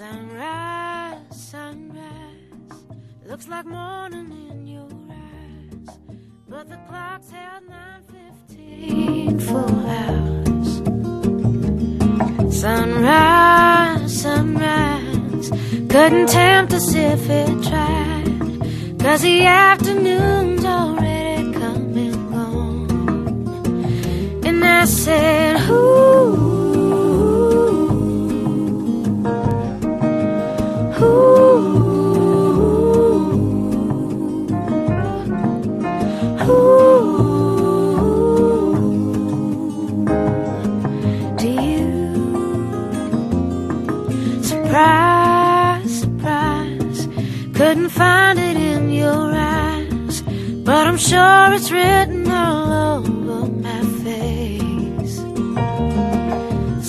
Sunrise, sunrise, looks like morning in your eyes, but the clock's held 9:15 full hours. Sunrise, sunrise, couldn't tempt us if it tried, cause the afternoon's already come and gone. And I said, Ooh. It's written all over my face.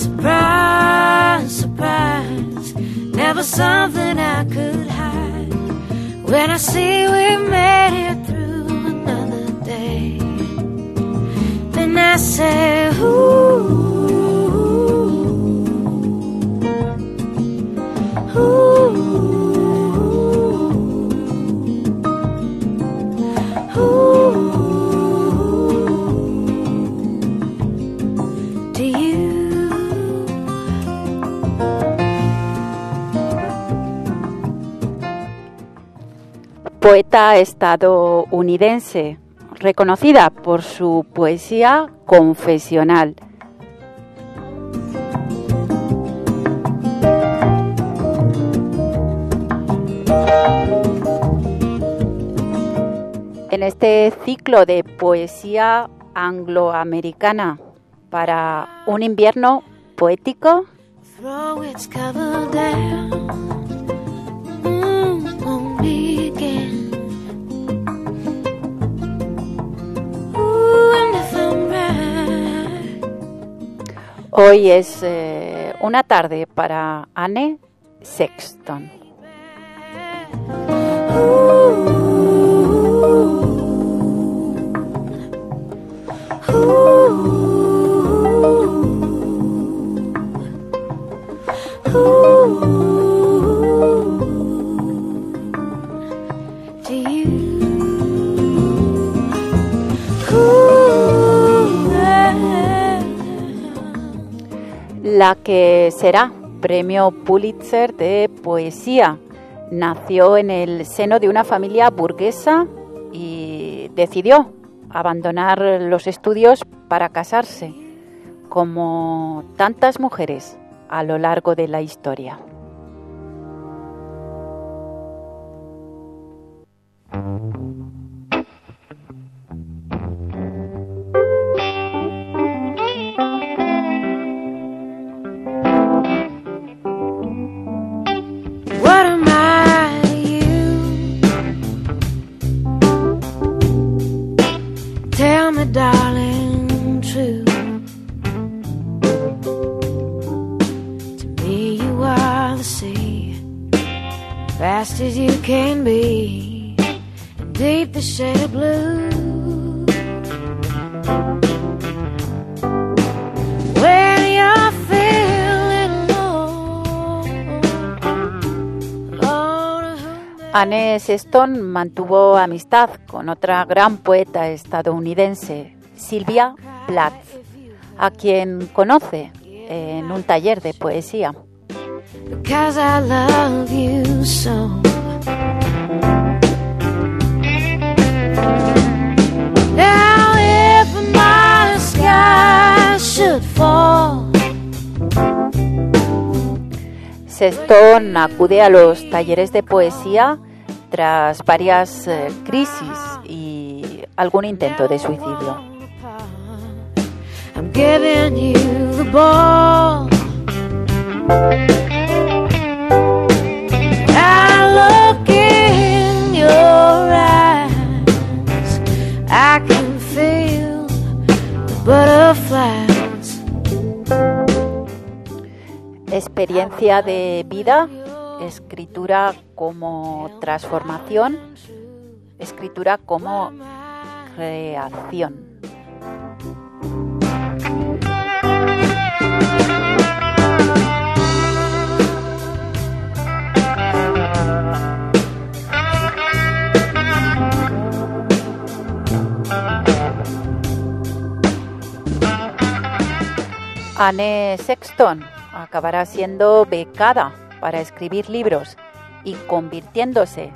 Surprise, surprise, never something I could hide. When I see we made it through another day, then I say, poeta estadounidense, reconocida por su poesía confesional. En este ciclo de poesía angloamericana para un invierno poético, Hoy es eh, una tarde para Anne Sexton. La que será premio Pulitzer de poesía. Nació en el seno de una familia burguesa y decidió abandonar los estudios para casarse, como tantas mujeres a lo largo de la historia. Anne Sexton mantuvo amistad con otra gran poeta estadounidense, Sylvia Plath, a quien conoce en un taller de poesía. Sexton acude a los talleres de poesía tras varias eh, crisis y algún intento de suicidio. Experiencia de vida escritura como transformación, escritura como creación. Anne Sexton acabará siendo becada para escribir libros y convirtiéndose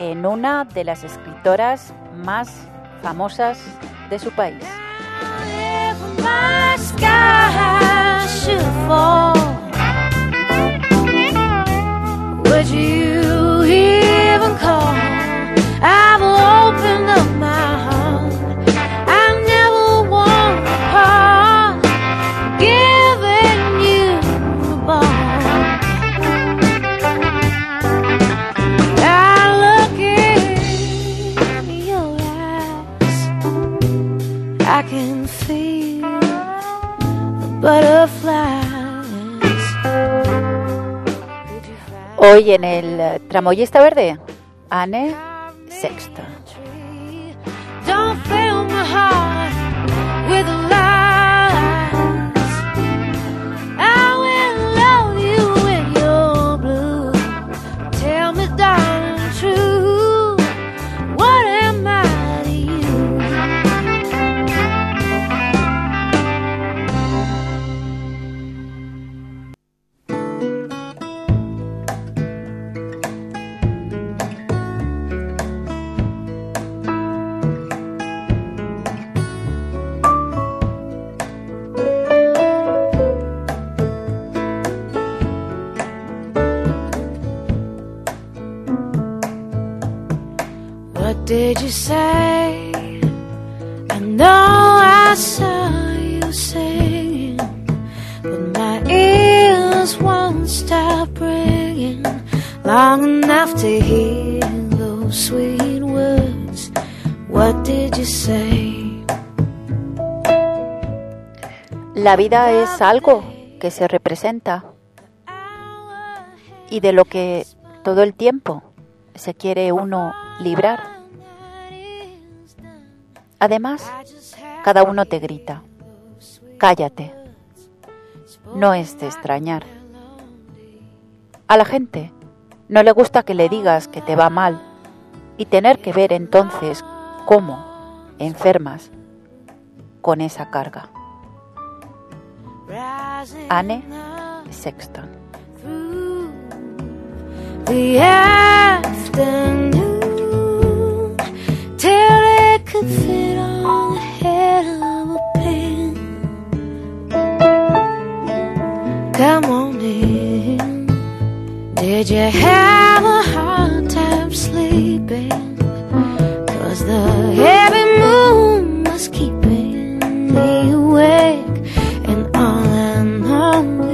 en una de las escritoras más famosas de su país. Hoy en el Tramoyista Verde, Anne Sexta. did you say? I know I saw you singing, but my ears won't stop ringing long enough to hear those sweet words. What did you say? La vida es algo que se representa y de lo que todo el tiempo se quiere uno librar. Además, cada uno te grita, cállate. No es de extrañar. A la gente no le gusta que le digas que te va mal y tener que ver entonces cómo enfermas con esa carga. Anne Sexton. Come on in. Did you have a hard time sleeping? Cause the heavy moon was keeping me awake. And all I know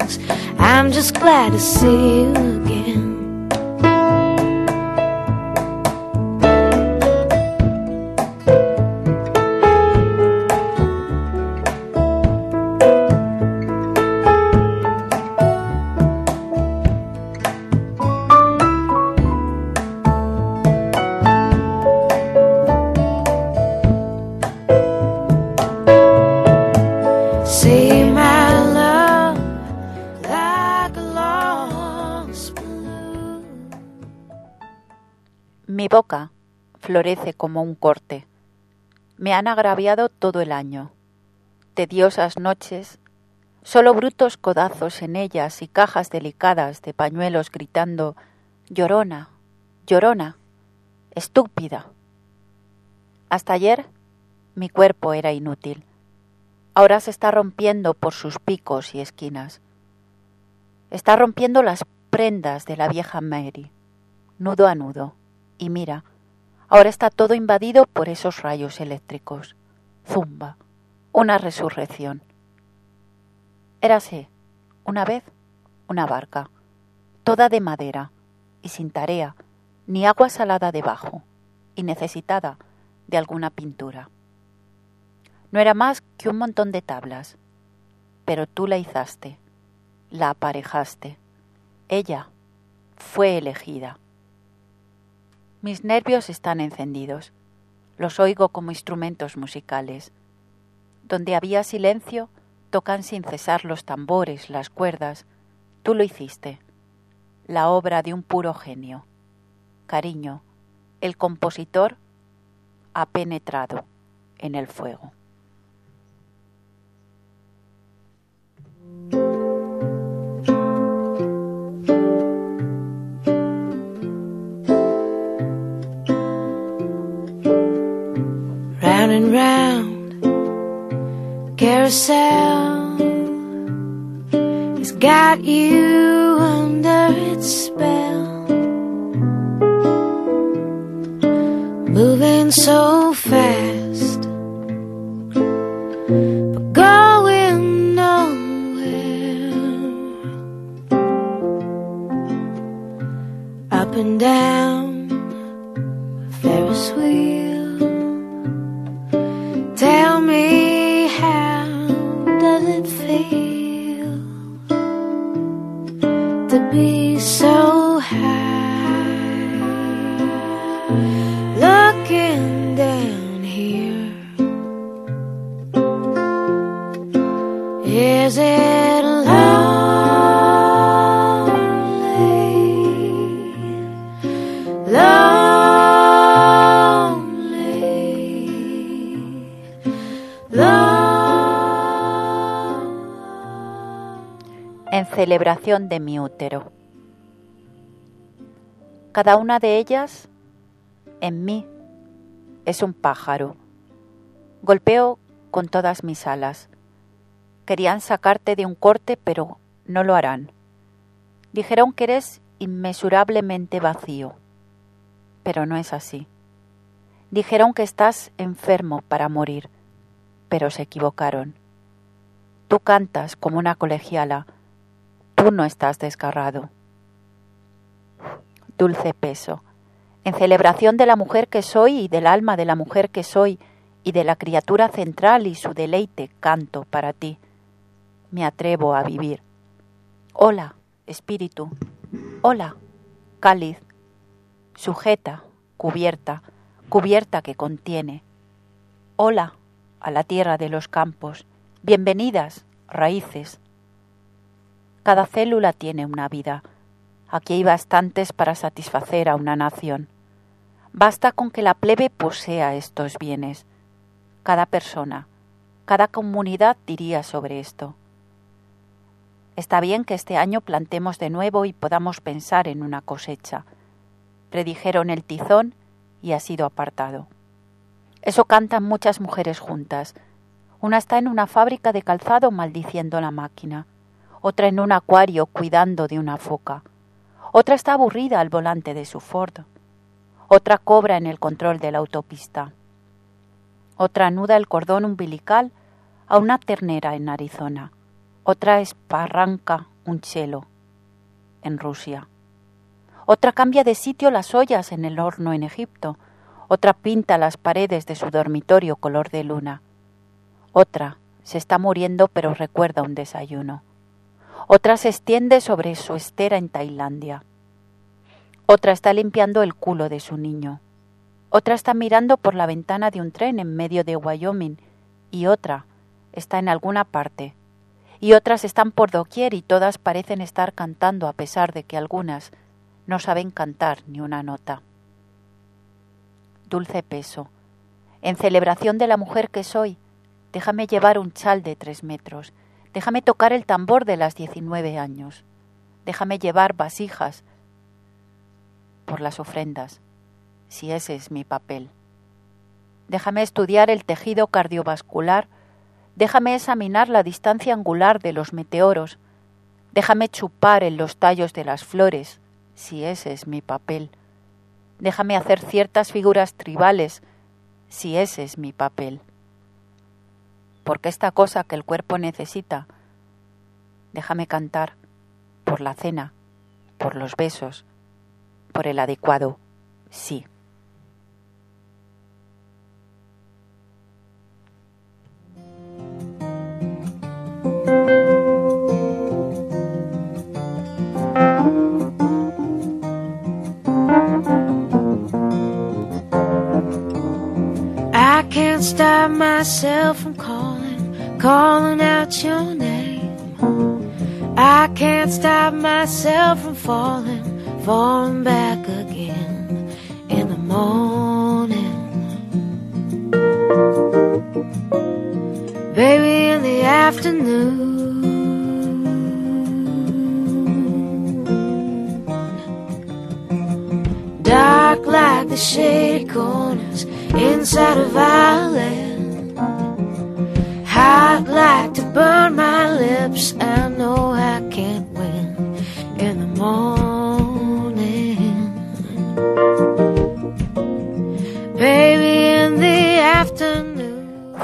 is I'm just glad to see you boca florece como un corte. Me han agraviado todo el año. Tediosas noches, solo brutos codazos en ellas y cajas delicadas de pañuelos gritando Llorona, llorona, estúpida. Hasta ayer mi cuerpo era inútil. Ahora se está rompiendo por sus picos y esquinas. Está rompiendo las prendas de la vieja Mary, nudo a nudo y mira, ahora está todo invadido por esos rayos eléctricos. Zumba, una resurrección. Érase, una vez, una barca, toda de madera y sin tarea, ni agua salada debajo, y necesitada de alguna pintura. No era más que un montón de tablas, pero tú la izaste, la aparejaste. Ella fue elegida. Mis nervios están encendidos. Los oigo como instrumentos musicales. Donde había silencio, tocan sin cesar los tambores, las cuerdas. Tú lo hiciste. La obra de un puro genio. Cariño, el compositor ha penetrado en el fuego. running round. Carousel has got you under its spell. Moving so fast but going nowhere. Up and down. To be so high? Celebración de mi útero. Cada una de ellas, en mí, es un pájaro. Golpeo con todas mis alas. Querían sacarte de un corte, pero no lo harán. Dijeron que eres inmesurablemente vacío, pero no es así. Dijeron que estás enfermo para morir, pero se equivocaron. Tú cantas como una colegiala, tú no estás desgarrado. Dulce peso, en celebración de la mujer que soy y del alma de la mujer que soy y de la criatura central y su deleite, canto para ti. Me atrevo a vivir. Hola, espíritu. Hola, cáliz. Sujeta, cubierta, cubierta que contiene. Hola, a la tierra de los campos. Bienvenidas, raíces. Cada célula tiene una vida. Aquí hay bastantes para satisfacer a una nación. Basta con que la plebe posea estos bienes. Cada persona, cada comunidad diría sobre esto. Está bien que este año plantemos de nuevo y podamos pensar en una cosecha. Predijeron el tizón y ha sido apartado. Eso cantan muchas mujeres juntas. Una está en una fábrica de calzado maldiciendo la máquina, otra en un acuario cuidando de una foca, otra está aburrida al volante de su Ford, otra cobra en el control de la autopista, otra anuda el cordón umbilical a una ternera en Arizona, otra esparranca un chelo en Rusia, otra cambia de sitio las ollas en el horno en Egipto, otra pinta las paredes de su dormitorio color de luna, otra se está muriendo pero recuerda un desayuno, otra se extiende sobre su estera en Tailandia, otra está limpiando el culo de su niño, otra está mirando por la ventana de un tren en medio de Wyoming. Y otra está en alguna parte. Y otras están por doquier y todas parecen estar cantando a pesar de que algunas no saben cantar ni una nota. Dulce peso, en celebración de la mujer que soy, déjame llevar un chal de tres metros, déjame tocar el tambor de las diecinueve años, déjame llevar vasijas por las ofrendas, si ese es mi papel. Déjame estudiar el tejido cardiovascular, déjame examinar la distancia angular de los meteoros, déjame chupar en los tallos de las flores, si ese es mi papel. Déjame hacer ciertas figuras tribales, si ese es mi papel. Porque esta cosa que el cuerpo necesita, déjame cantar por la cena, por los besos, por el adecuado sí. I can't myself calling, out your name. I can't stop myself from falling, falling back again in the morning. Baby, in the afternoon. Dark like the shady corners inside of Ireland.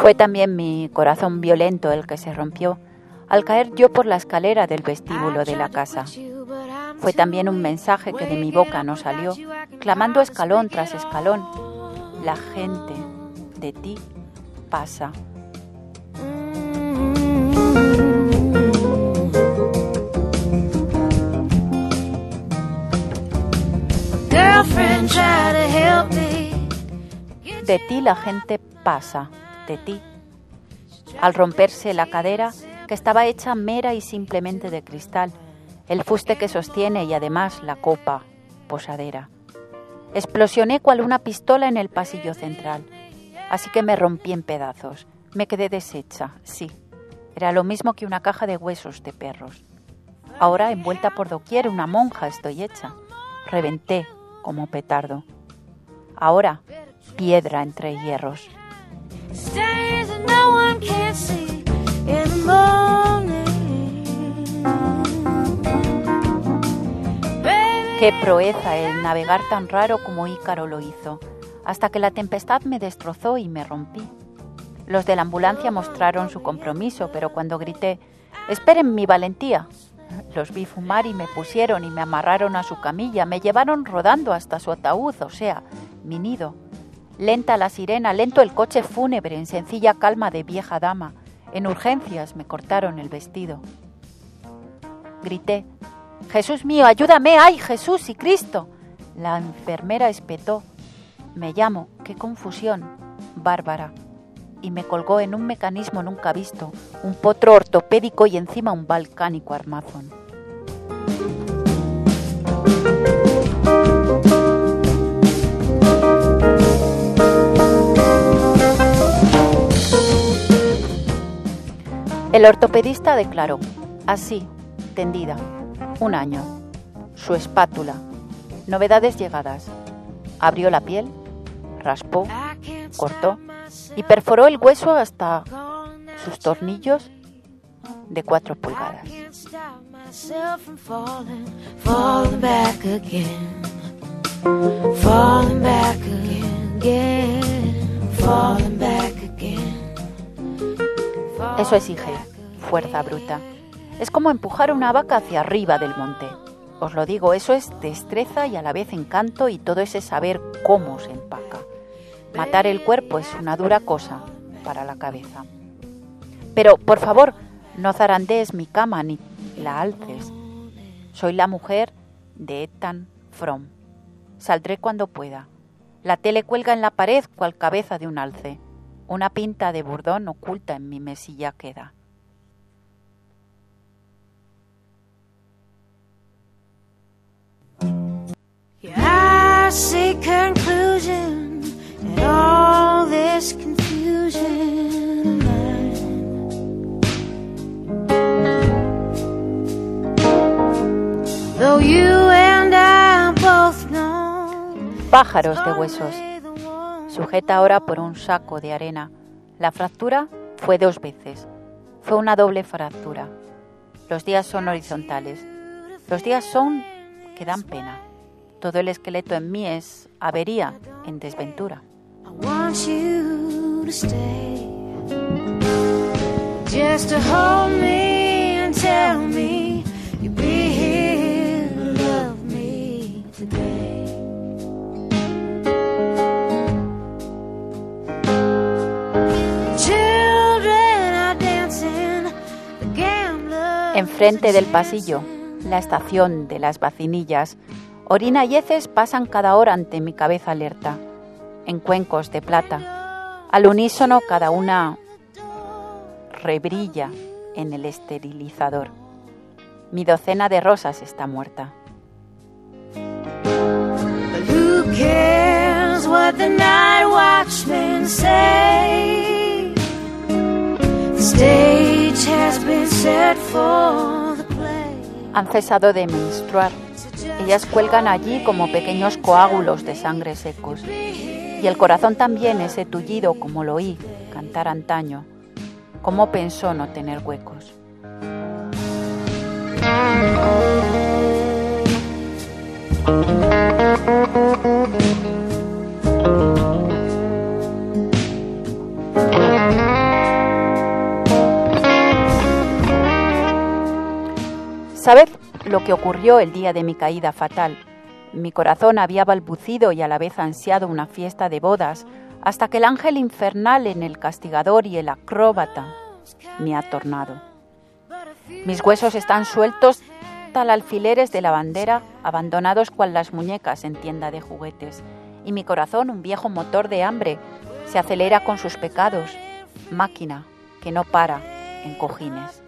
Fue también mi corazón violento el que se rompió al caer yo por la escalera del vestíbulo de la casa. Fue también un mensaje que de mi boca no salió, clamando escalón tras escalón. La gente de ti pasa. De ti la gente pasa, de ti. Al romperse la cadera, que estaba hecha mera y simplemente de cristal, el fuste que sostiene y además la copa posadera. Explosioné cual una pistola en el pasillo central, así que me rompí en pedazos. Me quedé deshecha, sí. Era lo mismo que una caja de huesos de perros. Ahora, envuelta por doquier, una monja estoy hecha. Reventé como petardo. Ahora, piedra entre hierros. Qué proeza el navegar tan raro como Ícaro lo hizo, hasta que la tempestad me destrozó y me rompí. Los de la ambulancia mostraron su compromiso, pero cuando grité, esperen mi valentía, los vi fumar y me pusieron y me amarraron a su camilla, me llevaron rodando hasta su ataúd, o sea, mi nido. Lenta la sirena, lento el coche fúnebre, en sencilla calma de vieja dama. En urgencias me cortaron el vestido. Grité, Jesús mío, ayúdame, ay Jesús y Cristo. La enfermera espetó, me llamo, qué confusión, Bárbara y me colgó en un mecanismo nunca visto, un potro ortopédico y encima un balcánico armazón. El ortopedista declaró, así, tendida, un año, su espátula, novedades llegadas, abrió la piel, raspó, cortó, y perforó el hueso hasta sus tornillos de cuatro pulgadas. Eso exige fuerza bruta. Es como empujar una vaca hacia arriba del monte. Os lo digo, eso es destreza y a la vez encanto y todo ese saber cómo se empaca. Matar el cuerpo es una dura cosa para la cabeza. Pero, por favor, no zarandees mi cama ni la alces. Soy la mujer de Ethan Fromm. Saldré cuando pueda. La tele cuelga en la pared cual cabeza de un alce. Una pinta de burdón oculta en mi mesilla queda. Pájaros de huesos. Sujeta ahora por un saco de arena. La fractura fue dos veces. Fue una doble fractura. Los días son horizontales. Los días son que dan pena. Todo el esqueleto en mí es avería en desventura. Enfrente del pasillo, la estación de las vacinillas, orina y heces pasan cada hora ante mi cabeza alerta, en cuencos de plata. Al unísono cada una rebrilla en el esterilizador. Mi docena de rosas está muerta. Han cesado de menstruar. Ellas cuelgan allí como pequeños coágulos de sangre secos. Y el corazón también ese tullido como lo oí cantar antaño. ¿Cómo pensó no tener huecos? Que ocurrió el día de mi caída fatal. Mi corazón había balbucido y a la vez ansiado una fiesta de bodas, hasta que el ángel infernal en el castigador y el acróbata me ha tornado. Mis huesos están sueltos tal alfileres de la bandera, abandonados cual las muñecas en tienda de juguetes, y mi corazón, un viejo motor de hambre, se acelera con sus pecados, máquina que no para en cojines.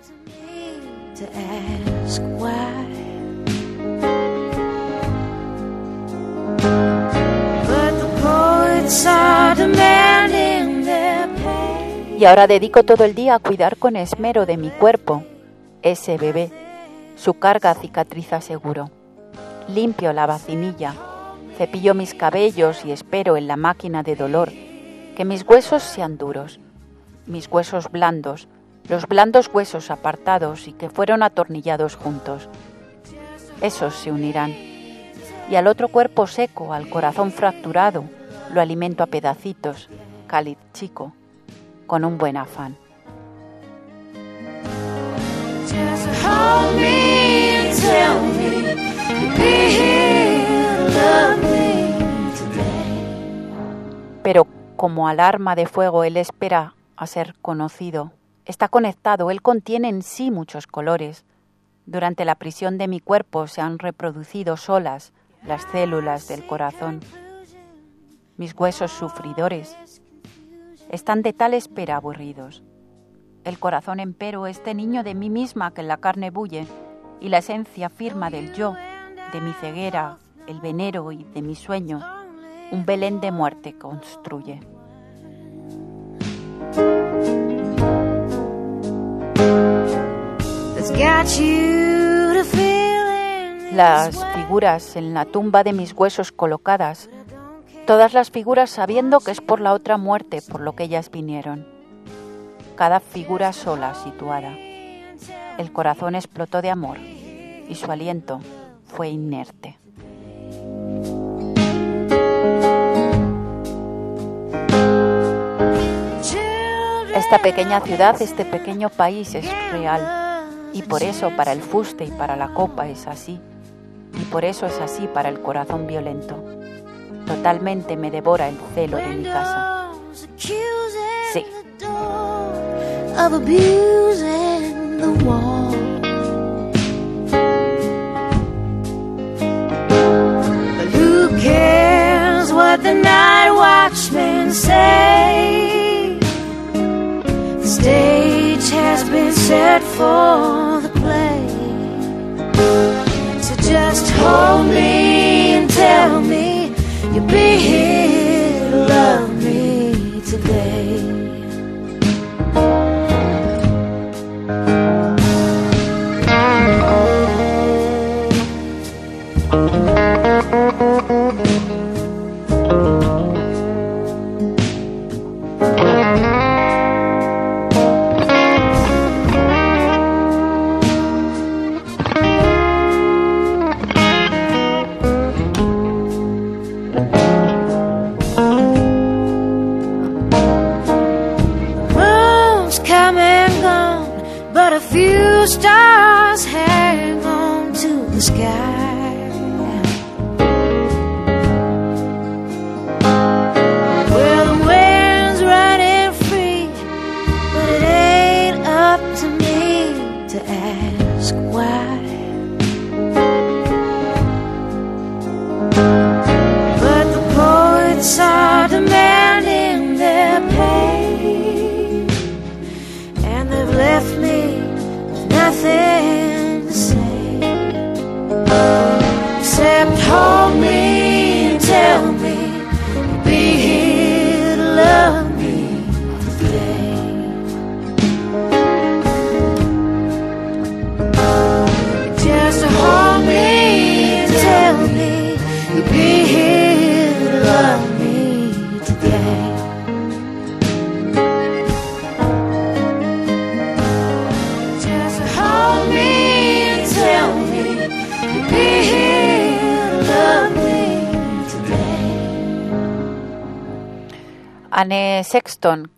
Y ahora dedico todo el día a cuidar con esmero de mi cuerpo, ese bebé. Su carga cicatriza seguro. Limpio la vacinilla, cepillo mis cabellos y espero en la máquina de dolor que mis huesos sean duros, mis huesos blandos, los blandos huesos apartados y que fueron atornillados juntos. Esos se unirán. Y al otro cuerpo seco, al corazón fracturado, lo alimento a pedacitos, cáliz chico, con un buen afán. Pero como alarma de fuego él espera a ser conocido. Está conectado, él contiene en sí muchos colores. Durante la prisión de mi cuerpo se han reproducido solas las células del corazón. Mis huesos sufridores están de tal espera aburridos. El corazón empero, este niño de mí misma que en la carne bulle, y la esencia firma del yo, de mi ceguera, el venero y de mi sueño, un Belén de muerte construye. Las figuras en la tumba de mis huesos colocadas, todas las figuras sabiendo que es por la otra muerte por lo que ellas vinieron. Cada figura sola situada. El corazón explotó de amor y su aliento fue inerte. Esta pequeña ciudad, este pequeño país es real y por eso para el fuste y para la copa es así y por eso es así para el corazón violento. Totalmente me devora el celo de mi casa. Sí. what the night watchmen say. The stage has been set for the play. So just hold me and tell me you'll be here to love me today.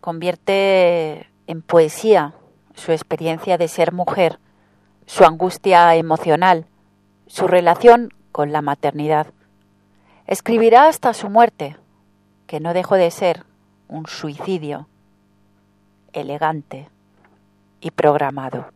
Convierte en poesía su experiencia de ser mujer, su angustia emocional, su relación con la maternidad. Escribirá hasta su muerte, que no dejó de ser un suicidio elegante y programado.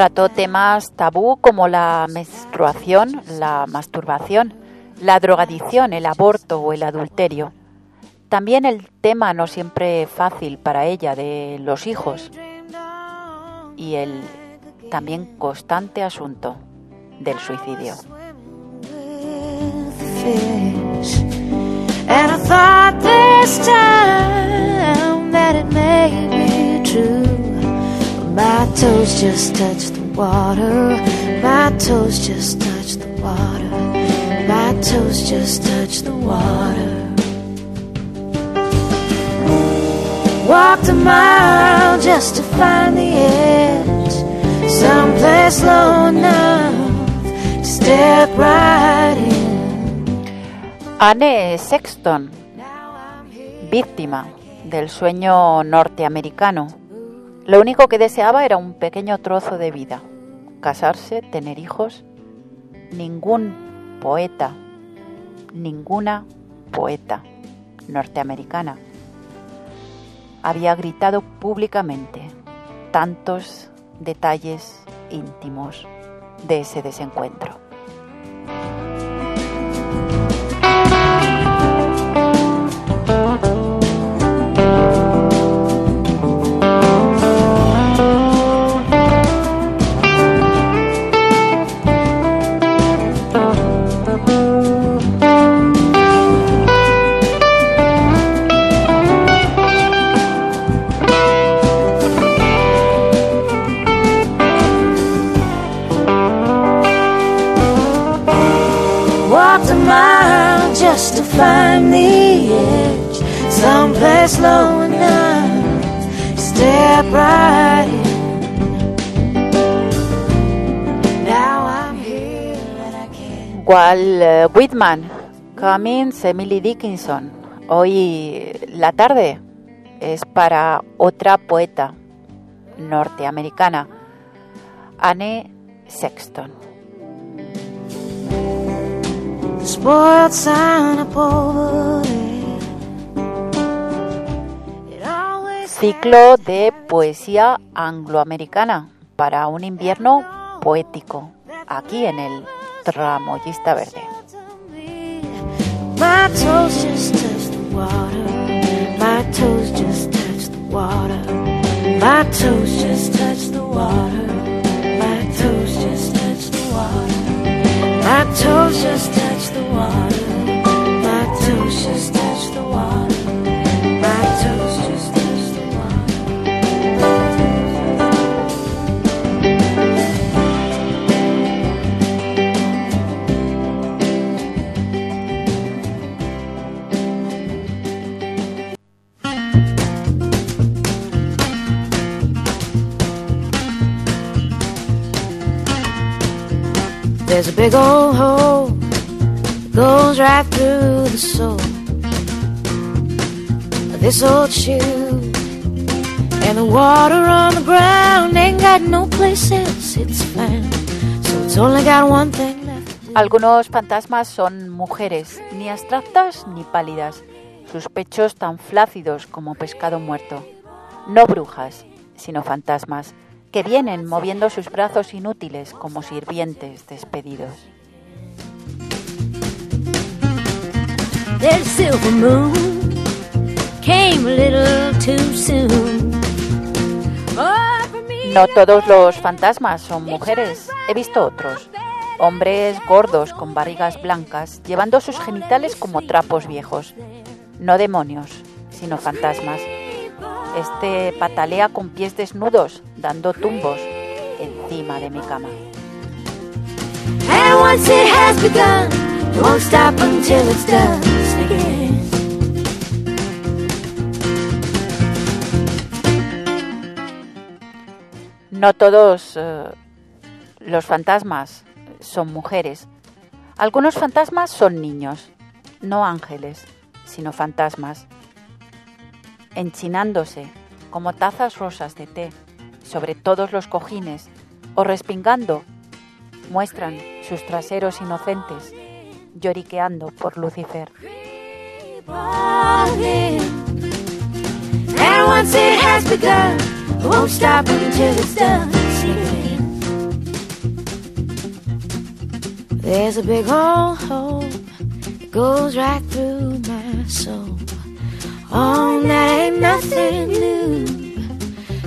Trató temas tabú como la menstruación, la masturbación, la drogadicción, el aborto o el adulterio. También el tema no siempre fácil para ella de los hijos y el también constante asunto del suicidio. My toes just touched the water. My toes just touched the water. My toes just touched the water. Walked a mile just to find the edge. Someplace low enough to step right in. Anne Sexton, víctima del sueño norteamericano. Lo único que deseaba era un pequeño trozo de vida, casarse, tener hijos. Ningún poeta, ninguna poeta norteamericana había gritado públicamente tantos detalles íntimos de ese desencuentro. Walt eh, Whitman, Cummings, Emily Dickinson. Hoy la tarde es para otra poeta norteamericana, Anne Sexton. Ciclo de poesía angloamericana para un invierno poético, aquí en el Tramoyista Verde. My toes just touch the water. My toes just touch the water. There's a big old hole that goes right through the of this old shoe. And the water on the ground ain't got no place else it's found. So it's only got one thing. Algunos fantasmas son mujeres, ni abstractas ni pálidas, sus pechos tan flácidos como pescado muerto. No brujas, sino fantasmas, que vienen moviendo sus brazos inútiles como sirvientes despedidos. That silver moon came a little too soon. Oh, for me, No todos los fantasmas son mujeres, he visto otros. Hombres gordos con barrigas blancas, llevando sus genitales como trapos viejos. No demonios, sino fantasmas. Este patalea con pies desnudos, dando tumbos encima de mi cama. No todos eh, los fantasmas son mujeres. Algunos fantasmas son niños, no ángeles, sino fantasmas, enchinándose como tazas rosas de té sobre todos los cojines o respingando, muestran sus traseros inocentes, lloriqueando por Lucifer. There's a big old nothing new.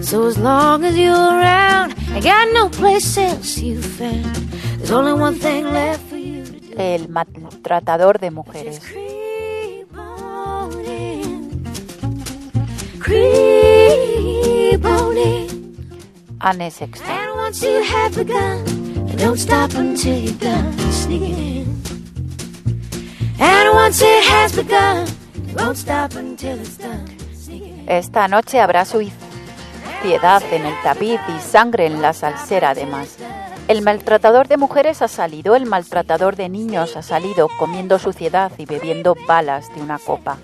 So as long as you're around, I got no place else you found. There's only one thing left for you to do. El maltratador de mujeres. Creep on in. Creep on in. Anne Sexton. And once you have begun, don't stop until you're done. Sneak it in. And once it has begun, won't stop until it's done. Esta noche habrá suciedad en el tapiz y sangre en la salsera además. El maltratador de mujeres ha salido, el maltratador de niños ha salido comiendo suciedad y bebiendo balas de una copa.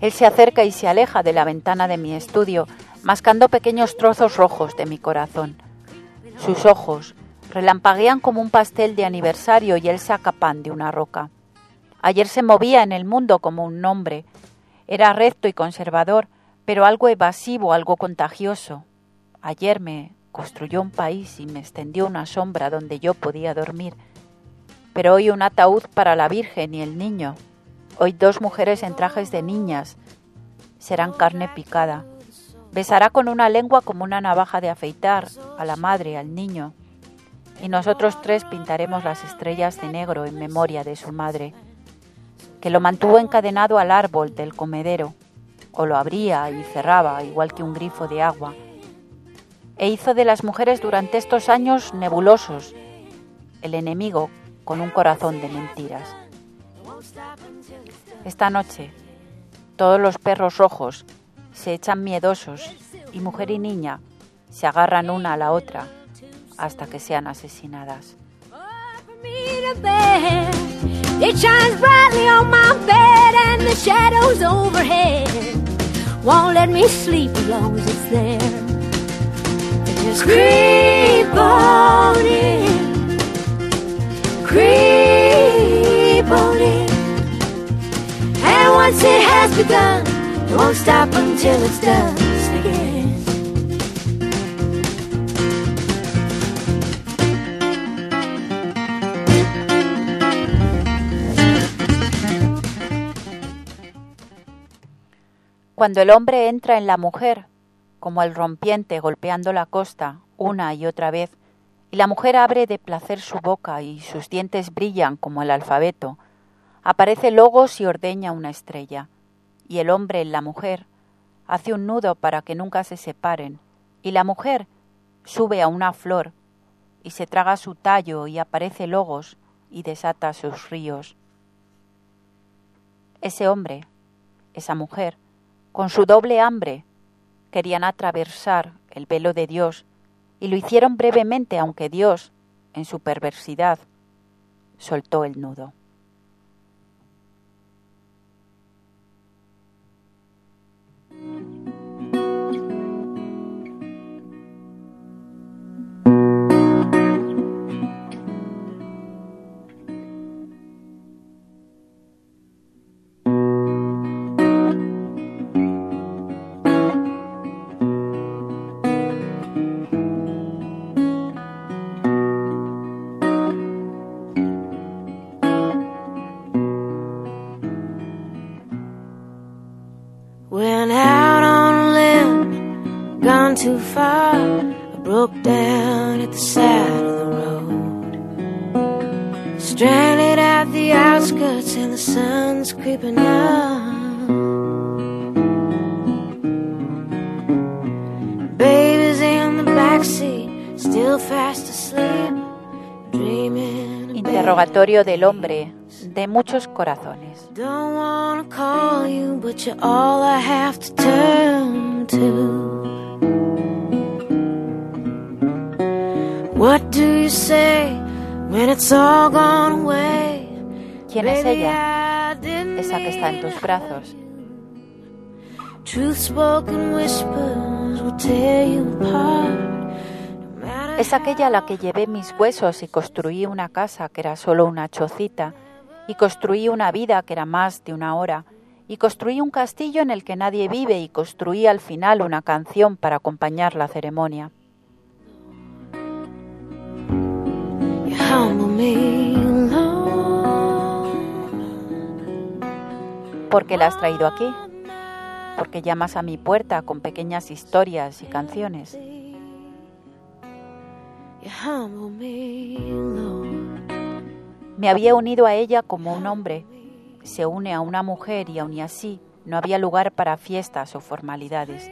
Él se acerca y se aleja de la ventana de mi estudio, mascando pequeños trozos rojos de mi corazón. Sus ojos relampaguean como un pastel de aniversario y él saca pan de una roca. Ayer se movía en el mundo como un hombre. Era recto y conservador, pero algo evasivo, algo contagioso. Ayer me construyó un país y me extendió una sombra donde yo podía dormir. Pero hoy un ataúd para la Virgen y el niño. Hoy dos mujeres en trajes de niñas. Serán carne picada. Besará con una lengua como una navaja de afeitar a la madre, al niño. Y nosotros tres pintaremos las estrellas de negro en memoria de su madre, que lo mantuvo encadenado al árbol del comedero, o lo abría y cerraba igual que un grifo de agua, e hizo de las mujeres durante estos años nebulosos, el enemigo con un corazón de mentiras. Esta noche, todos los perros rojos se echan miedosos y mujer y niña se agarran una a la otra hasta que sean asesinadas. It shines brightly on my bed and the shadows overhead won't let me sleep as long as it's there. It just creep on in, creep on in. And once it has begun, it won't stop until it's done. Cuando el hombre entra en la mujer, como el rompiente golpeando la costa una y otra vez, y la mujer abre de placer su boca y sus dientes brillan como el alfabeto, aparece Logos y ordeña una estrella, y el hombre en la mujer hace un nudo para que nunca se separen, y la mujer sube a una flor y se traga su tallo y aparece Logos y desata sus ríos. Ese hombre, esa mujer, con su doble hambre, querían atravesar el velo de Dios y lo hicieron brevemente, aunque Dios, en su perversidad, soltó el nudo. Gone too far. I broke down at the side of the road. Stranded at the outskirts, and the sun's creeping up. Baby's in the backseat, still fast asleep, dreaming Interrogatorio del hombre de muchos corazones. Don't wanna call you, but you're all I have to turn to. What do you say when it's all gone away? ¿Quién es ella? Esa que está en tus brazos. Es aquella a la que llevé mis huesos y construí una casa que era solo una chocita, y construí una vida que era más de una hora, y construí un castillo en el que nadie vive, y construí al final una canción para acompañar la ceremonia. You humble me, Lord. ¿Por qué la has traído aquí? Porque llamas a mi puerta con pequeñas historias y canciones. Me, había unido a ella como un hombre. Se une a una mujer y aun así no había lugar para fiestas o formalidades.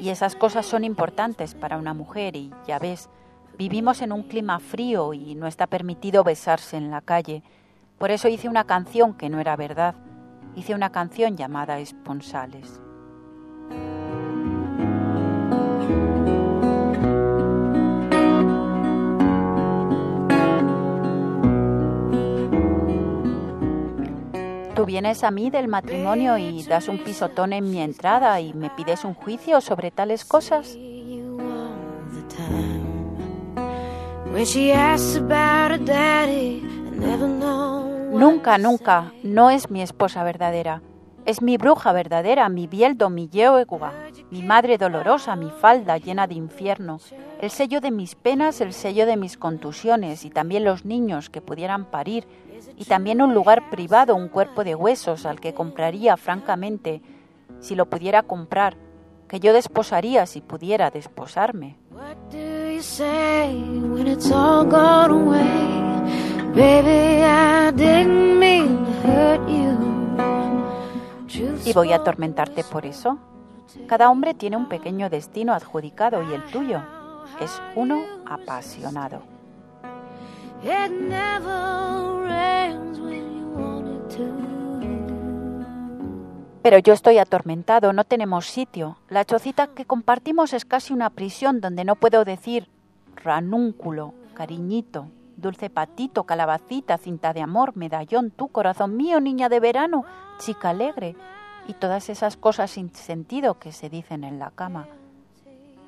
Y esas cosas son importantes para una mujer y ya ves, vivimos en un clima frío y no está permitido besarse en la calle. Por eso hice una canción que no era verdad. Hice una canción llamada Esponsales. Tú vienes a mí del matrimonio y das un pisotón en mi entrada y me pides un juicio sobre tales cosas. Nunca, nunca, no es mi esposa verdadera. Es mi bruja verdadera, mi bieldo, mi yeoegua, mi madre dolorosa, mi falda llena de infierno, el sello de mis penas, el sello de mis contusiones y también los niños que pudieran parir y también un lugar privado, un cuerpo de huesos al que compraría francamente, si lo pudiera comprar, que yo desposaría si pudiera desposarme. ¿Y voy a atormentarte por eso? Cada hombre tiene un pequeño destino adjudicado y el tuyo es uno apasionado. It never rains when you want it to. Pero yo estoy atormentado, no tenemos sitio. La chocita que compartimos es casi una prisión donde no puedo decir ranúnculo, cariñito, dulce patito, calabacita, cinta de amor, medallón, tú, corazón mío, niña de verano, chica alegre, y todas esas cosas sin sentido que se dicen en la cama.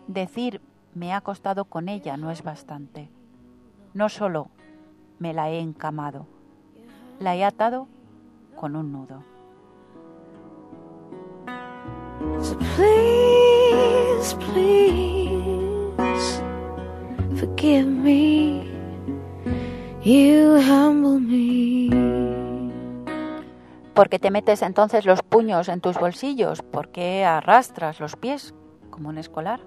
Decir me he acostado con ella no es bastante. No solo me la he encamado, la he atado con un nudo. So please, please forgive me. You humble me. ¿Por qué te metes entonces los puños en tus bolsillos? ¿Por qué arrastras los pies como un escolar?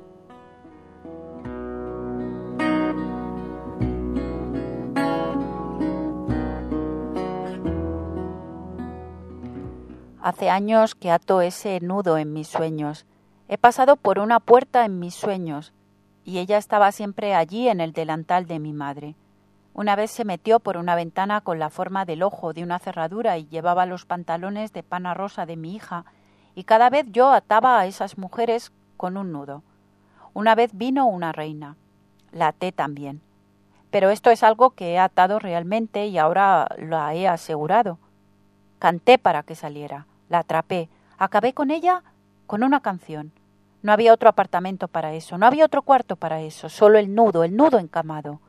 Hace años que ato ese nudo en mis sueños. He pasado por una puerta en mis sueños y ella estaba siempre allí en el delantal de mi madre. Una vez se metió por una ventana con la forma del ojo de una cerradura y llevaba los pantalones de pana rosa de mi hija, y cada vez yo ataba a esas mujeres con un nudo. Una vez vino una reina. La até también. Pero esto es algo que he atado realmente y ahora la he asegurado. Canté para que saliera, la atrapé, acabé con ella con una canción. No había otro apartamento para eso, no había otro cuarto para eso, solo el nudo, el nudo encamado.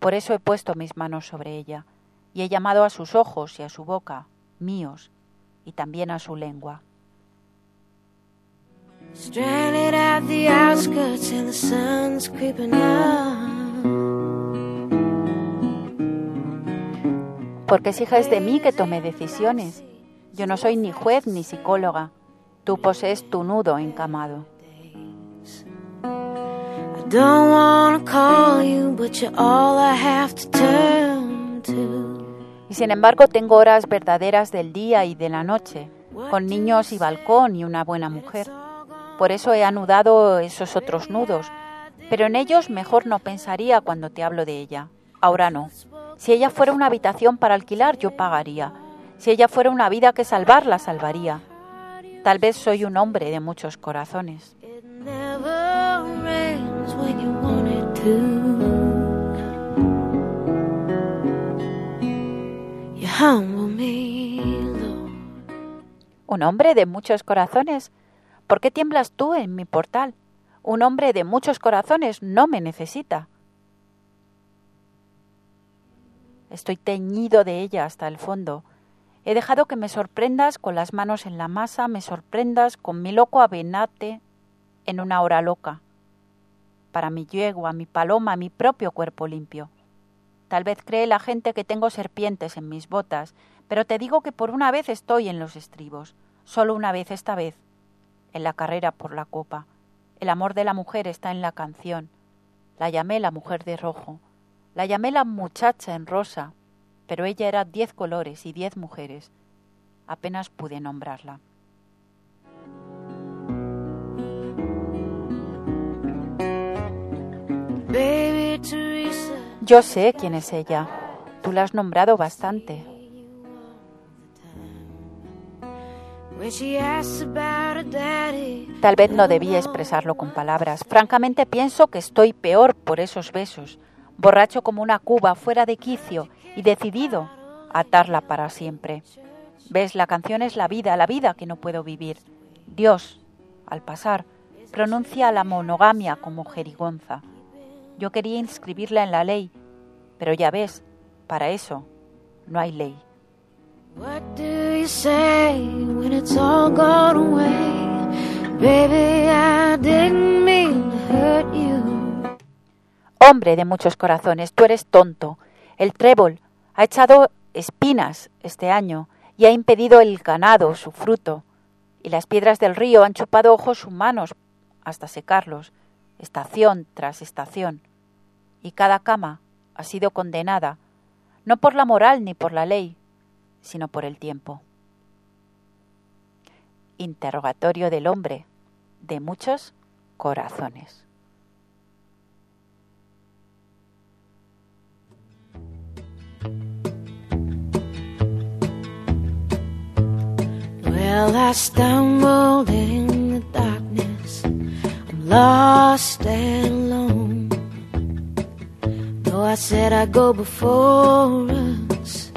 Por eso he puesto mis manos sobre ella, y he llamado a sus ojos y a su boca, míos, y también a su lengua. Stranded at the outskirts and the sun's creeping up. Porque es hija es de mí que tomé decisiones. Yo no soy ni juez ni psicóloga. Tú posees tu nudo encamado. I don't wanna call you, but you're all I have to turn to. Y sin embargo tengo horas verdaderas del día y de la noche, con niños y balcón y una buena mujer. Por eso he anudado esos otros nudos, pero en ellos mejor no pensaría cuando te hablo de ella. Ahora no. Si ella fuera una habitación para alquilar, yo pagaría. Si ella fuera una vida que salvar, la salvaría. Tal vez soy un hombre de muchos corazones. Un hombre de muchos corazones. ¿Por qué tiemblas tú en mi portal? Un hombre de muchos corazones no me necesita. Estoy teñido de ella hasta el fondo. He dejado que me sorprendas con las manos en la masa, me sorprendas con mi loco avenate en una hora loca. Para mi yegua, mi paloma, mi propio cuerpo limpio. Tal vez cree la gente que tengo serpientes en mis botas, pero te digo que por una vez estoy en los estribos, solo una vez esta vez, en la carrera por la copa. El amor de la mujer está en la canción. La llamé la mujer de rojo. La llamé la muchacha en rosa, pero ella era diez colores y diez mujeres. Apenas pude nombrarla. Yo sé quién es ella. Tú la has nombrado bastante. Tal vez no debía expresarlo con palabras. Francamente pienso que estoy peor por esos besos, borracho como una cuba, fuera de quicio y decidido a atarla para siempre. Ves, la canción es la vida, la vida que no puedo vivir. Dios, al pasar, pronuncia la monogamia como jerigonza. Yo quería inscribirla en la ley, pero ya ves, para eso no hay ley. what do you say when it's all gone away? Baby, I didn't mean to hurt you. Hombre de muchos corazones, tú eres tonto. El trébol ha echado espinas este año y ha impedido el ganado su fruto. Y las piedras del río han chupado ojos humanos hasta secarlos, estación tras estación. Y cada cama ha sido condenada, no por la moral ni por la ley, sino por el tiempo. Interrogatorio del hombre de muchos corazones. Well, I stumbled in the darkness. I'm lost and alone. Though I said I'd go before us,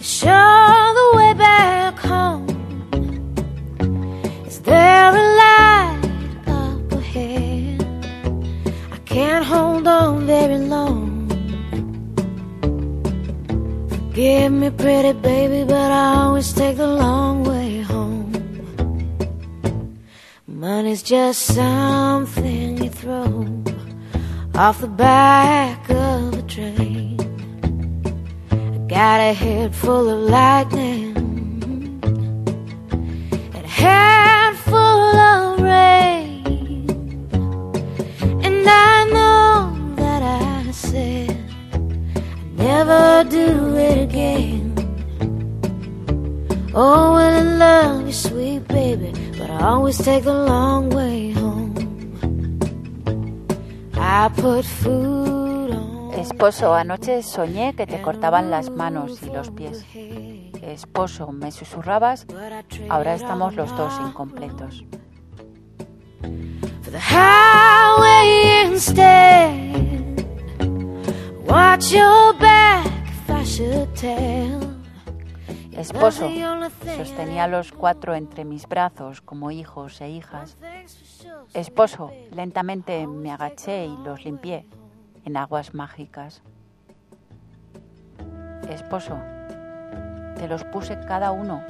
show the way back home. Is there a light up ahead? I can't hold on very long. Give me pretty baby, but I always take the long way home. Money's just something you throw off the back of a train. I got a head full of lightning and a never do it again. Oh, well, I love you, sweet baby, but I always take the long way home. I put food on. Esposo, anoche soñé que te cortaban las manos y los pies. Esposo, me susurrabas, ahora estamos los dos incompletos. For the highway instead. Watch your back if I should tell. Esposo, sostenía los cuatro entre mis brazos como hijos e hijas. Esposo, lentamente me agaché y los limpié en aguas mágicas. Esposo, te los puse cada uno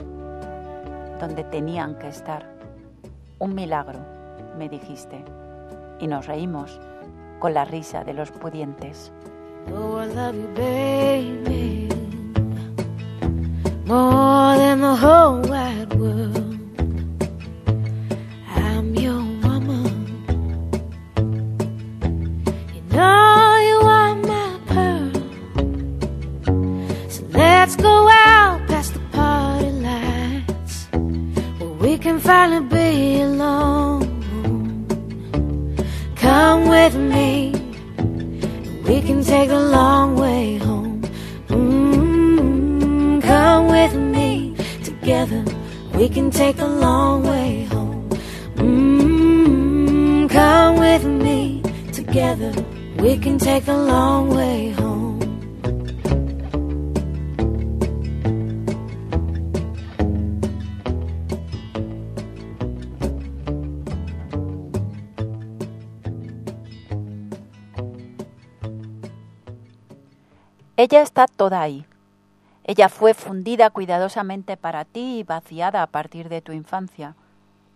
donde tenían que estar. Un milagro, me dijiste, y nos reímos con la risa de los pudientes. Oh, I love you, baby, more than the whole wide world. I'm your woman. You know you are my pearl. So let's go out past the party lights, where we can finally be alone. Come with me. Take the long way home. Mm, come with me together. We can take the long way home. Mm, come with me together. We can take the long way home. Ella está toda ahí. Ella fue fundida cuidadosamente para ti y vaciada a partir de tu infancia,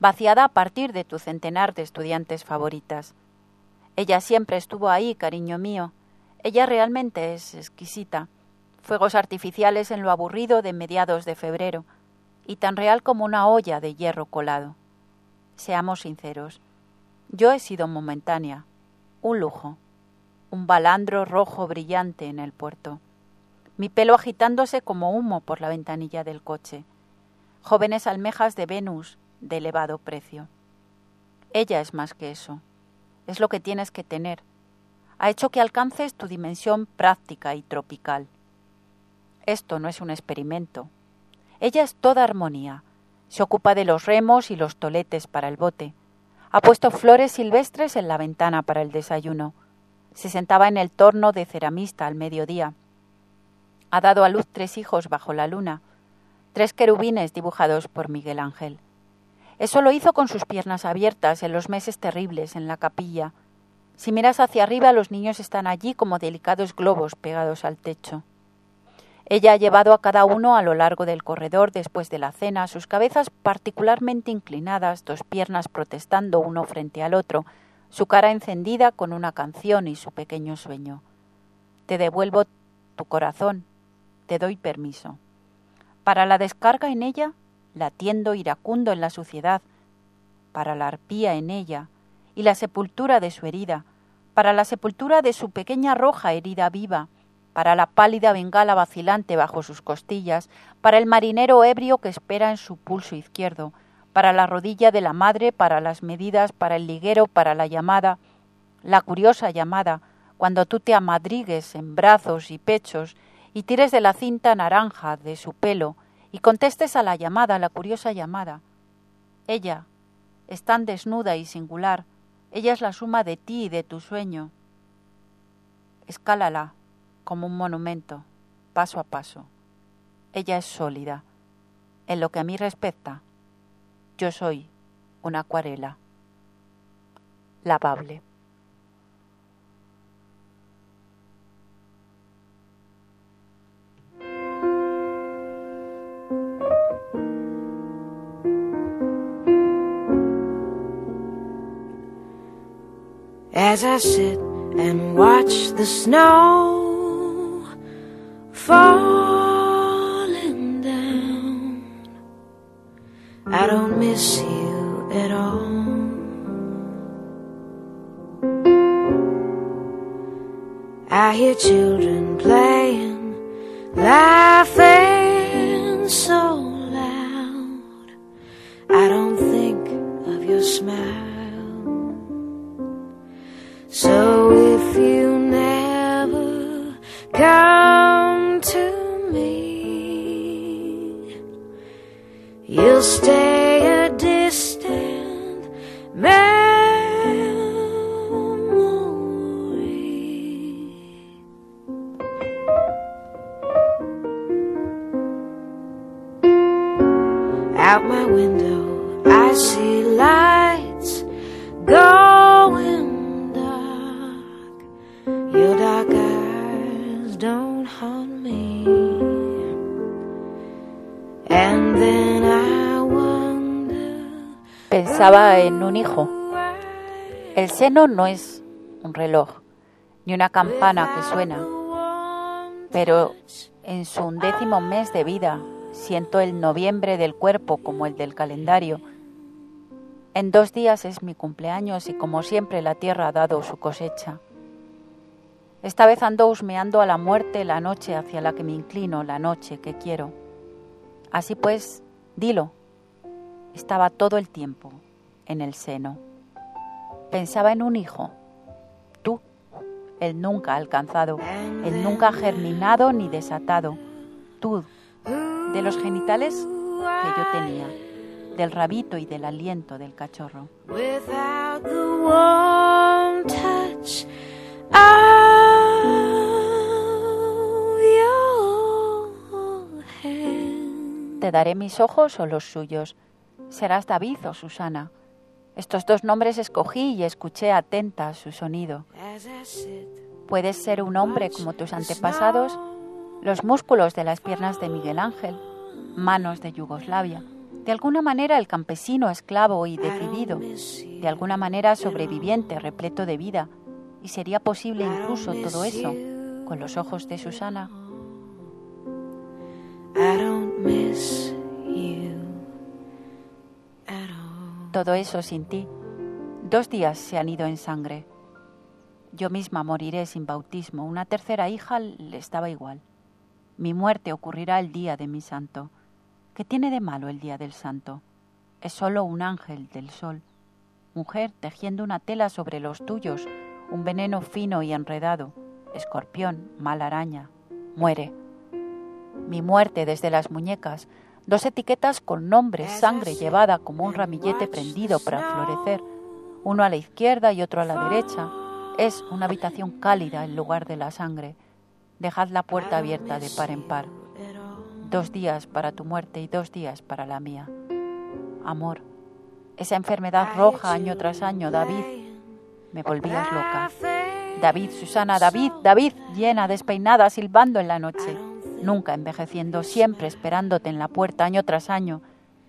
vaciada a partir de tu centenar de estudiantes favoritas. Ella siempre estuvo ahí, cariño mío. Ella realmente es exquisita. Fuegos artificiales en lo aburrido de mediados de febrero, y tan real como una olla de hierro colado. Seamos sinceros. Yo he sido momentánea, un lujo un balandro rojo brillante en el puerto, mi pelo agitándose como humo por la ventanilla del coche, jóvenes almejas de Venus de elevado precio. Ella es más que eso, es lo que tienes que tener, ha hecho que alcances tu dimensión práctica y tropical. Esto no es un experimento. Ella es toda armonía. Se ocupa de los remos y los toletes para el bote. Ha puesto flores silvestres en la ventana para el desayuno se sentaba en el torno de ceramista al mediodía. Ha dado a luz tres hijos bajo la luna, tres querubines dibujados por Miguel Ángel. Eso lo hizo con sus piernas abiertas en los meses terribles en la capilla. Si miras hacia arriba, los niños están allí como delicados globos pegados al techo. Ella ha llevado a cada uno a lo largo del corredor después de la cena, sus cabezas particularmente inclinadas, dos piernas protestando uno frente al otro, su cara encendida con una canción y su pequeño sueño. Te devuelvo tu corazón, te doy permiso. Para la descarga en ella, latiendo iracundo en la suciedad, para la arpía en ella y la sepultura de su herida, para la sepultura de su pequeña roja herida viva, para la pálida bengala vacilante bajo sus costillas, para el marinero ebrio que espera en su pulso izquierdo, para la rodilla de la madre, para las medidas, para el liguero, para la llamada, la curiosa llamada, cuando tú te amadrigues en brazos y pechos y tires de la cinta naranja de su pelo y contestes a la llamada, la curiosa llamada. Ella es tan desnuda y singular, ella es la suma de ti y de tu sueño. Escálala como un monumento, paso a paso. Ella es sólida. En lo que a mí respecta, yo soy una acuarela lavable. As I sit and watch the snow fall. Miss you at all. I hear children playing, laughing so hijo. El seno no es un reloj, ni una campana que suena, pero en su undécimo mes de vida siento el noviembre del cuerpo como el del calendario. En dos días es mi cumpleaños y como siempre la tierra ha dado su cosecha. Esta vez ando husmeando a la muerte la noche hacia la que me inclino, la noche que quiero. Así pues, dilo, estaba todo el tiempo en el seno. Pensaba en un hijo, tú, el nunca alcanzado, el nunca germinado ni desatado. Tú, de los genitales que yo tenía, del rabito y del aliento del cachorro. Te daré mis ojos o los suyos. Serás David o Susana. Estos dos nombres escogí y escuché atenta su sonido. Puedes ser un hombre como tus antepasados, los músculos de las piernas de Miguel Ángel, manos de Yugoslavia, de alguna manera el campesino esclavo y decidido, de alguna manera sobreviviente, repleto de vida, y sería posible incluso todo eso con los ojos de Susana. Todo eso sin ti. Dos días se han ido en sangre. Yo misma moriré sin bautismo. Una tercera hija le estaba igual. Mi muerte ocurrirá el día de mi santo. ¿Qué tiene de malo el día del santo? Es solo un ángel del sol. Mujer tejiendo una tela sobre los tuyos, un veneno fino y enredado. Escorpión, mal araña. Muere. Mi muerte desde las muñecas, dos etiquetas con nombre, sangre llevada como un ramillete prendido para florecer, uno a la izquierda y otro a la derecha. Es una habitación cálida en lugar de la sangre. Dejad la puerta abierta de par en par. Dos días para tu muerte y dos días para la mía. Amor, esa enfermedad roja año tras año, David, me volvías loca. David, Susana, David, David, llena, despeinada, silbando en la noche nunca envejeciendo, siempre esperándote en la puerta año tras año.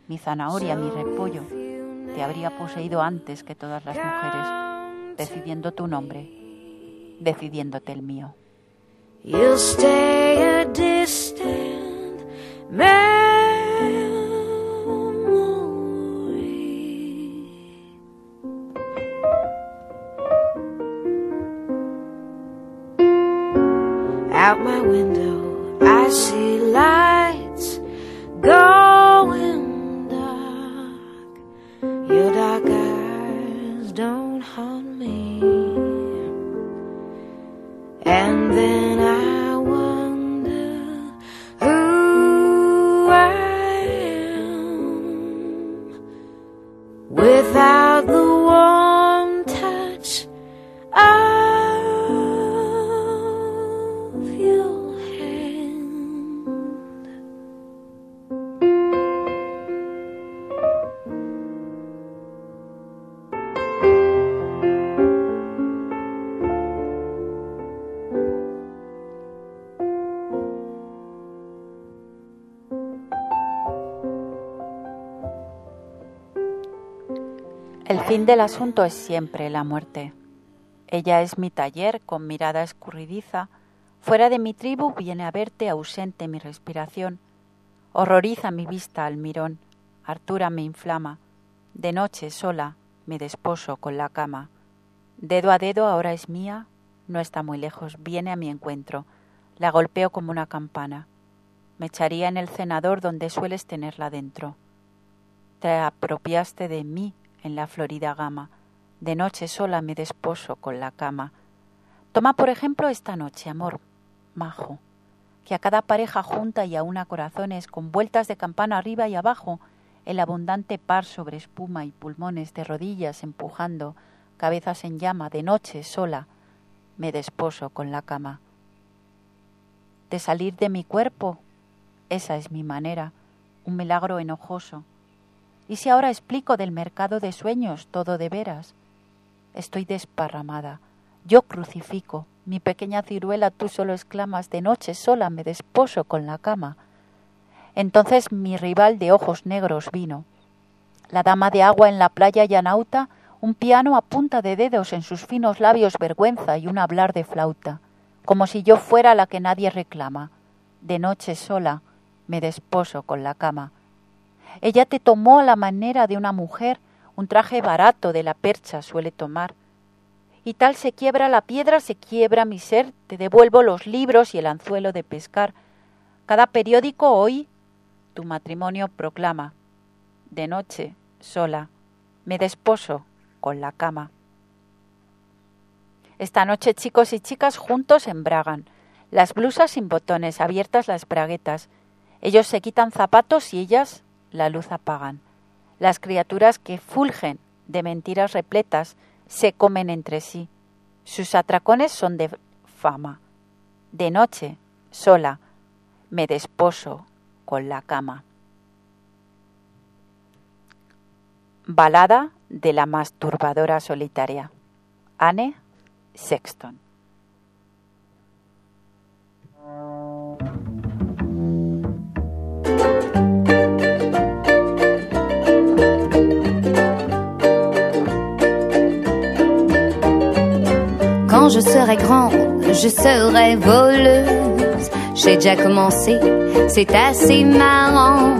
Mi zanahoria, mi repollo, te habría poseído antes que todas las mujeres, decidiendo tu nombre, decidiéndote el mío. Fin del asunto es siempre la muerte. Ella es mi taller con mirada escurridiza. Fuera de mi tribu viene a verte ausente mi respiración. Horroriza mi vista al mirón. Artura me inflama. De noche sola me desposo con la cama. Dedo a dedo ahora es mía. No está muy lejos. Viene a mi encuentro. La golpeo como una campana. Me echaría en el cenador donde sueles tenerla dentro. Te apropiaste de mí en la florida gama. De noche sola me desposo con la cama. Toma por ejemplo esta noche, amor, majo, que a cada pareja junta y a una corazones con vueltas de campana arriba y abajo, el abundante par sobre espuma y pulmones de rodillas empujando, cabezas en llama, de noche sola, me desposo con la cama. De salir de mi cuerpo, esa es mi manera, un milagro enojoso, ¿Y si ahora explico del mercado de sueños todo de veras? Estoy desparramada. Yo crucifico. Mi pequeña ciruela tú solo exclamas de noche sola me desposo con la cama. Entonces mi rival de ojos negros vino. La dama de agua en la playa yanauta, un piano a punta de dedos en sus finos labios vergüenza y un hablar de flauta, como si yo fuera la que nadie reclama. De noche sola me desposo con la cama. Ella te tomó a la manera de una mujer, un traje barato de la percha suele tomar. Y tal se quiebra la piedra, se quiebra mi ser, te devuelvo los libros y el anzuelo de pescar. Cada periódico hoy tu matrimonio proclama. De noche, sola, me desposo con la cama. Esta noche chicos y chicas juntos embragan. Las blusas sin botones, abiertas las braguetas. Ellos se quitan zapatos y ellas la luz apagan. Las criaturas que fulgen de mentiras repletas se comen entre sí. Sus atracones son de fama. De noche, sola, me desposo con la cama. Balada de la masturbadora solitaria. Anne Sexton. Je serai grande, je serai voleuse. J'ai déjà commencé, c'est assez marrant.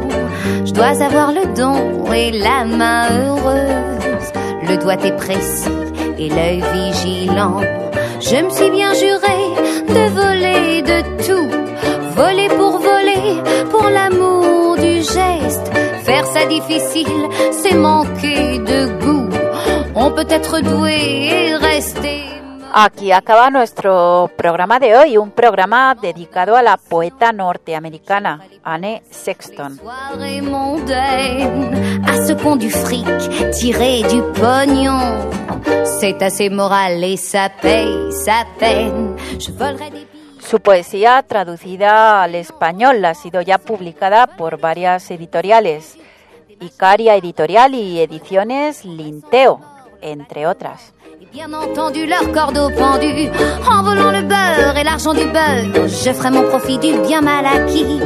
Je dois avoir le don et la main heureuse. Le doigt est précis et l'œil vigilant. Je me suis bien juré de voler de tout. Voler pour voler, pour l'amour du geste. Faire ça difficile, c'est manquer de goût. On peut être doué et rester. Aquí acaba nuestro programa de hoy, un programa dedicado a la poeta norteamericana Anne Sexton. Soirée mondaine, à ce qu'on du fric, tirer du pognon. C'est assez moral et ça paye sa peine. Je volerai des billets. Su poesía, traducida al español, ha sido ya publicada por varias editoriales, Icaria Editorial y Ediciones Linteo, entre otras. Bien entendu leur cordeau pendu En volant le beurre et l'argent du beurre Je ferai mon profit du bien mal acquis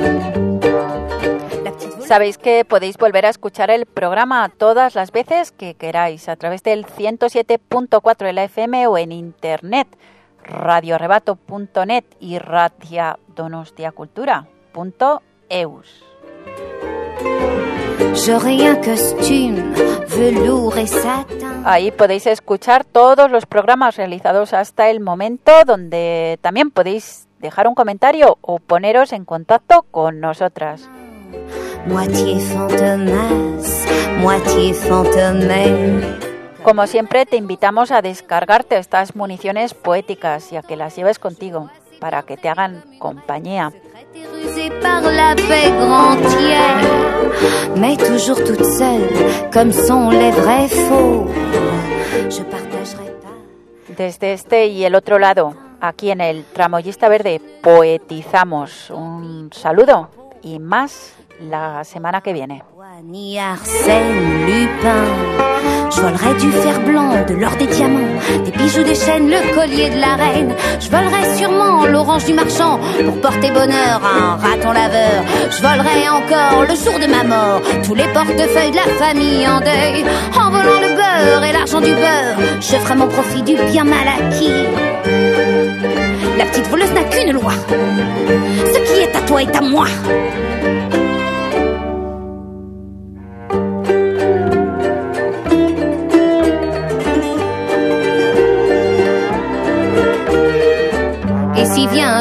Sabéis que podéis volver a escuchar el programa todas las veces que queráis a través del 107.4 de la FM o en internet radioarrebato.net y radiadonostiacultura.eus. J'aurai un costume velours et satin. Ahí podéis escuchar todos los programas realizados hasta el momento, donde también podéis dejar un comentario o poneros en contacto con nosotras. Moitié fantomas, moitié fantomée Como siempre, te invitamos a descargarte estas municiones poéticas y a que las lleves contigo para que te hagan compañía. Desde este y el otro lado, aquí en el Tramoyista Verde, poetizamos. Un saludo y más la semana que viene. Ni Arsène Lupin. Je volerai du fer blanc, de l'or des diamants, des bijoux des chaînes, le collier de la reine. Je volerai sûrement l'orange du marchand pour porter bonheur à un raton laveur. Je volerai encore le jour de ma mort tous les portefeuilles de la famille en deuil. En volant le beurre et l'argent du beurre, je ferai mon profit du bien mal acquis. La petite voleuse n'a qu'une loi. Ce qui est à toi est à moi.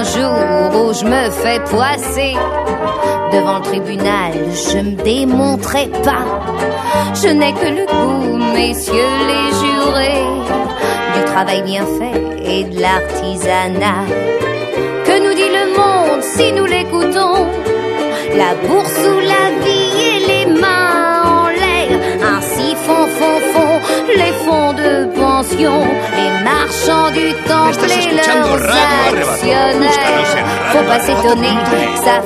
Jour où je me fais poisser devant le tribunal, je me démontrerai pas. Je n'ai que le goût, messieurs les jurés, du travail bien fait et de l'artisanat. Que nous dit le monde si nous l'écoutons? La bourse ou la vie et les mains en l'air. Ainsi font, font, font les fonds de attention, les marchands du temple et leurs additionnaires. Faut pas s'étonner, sa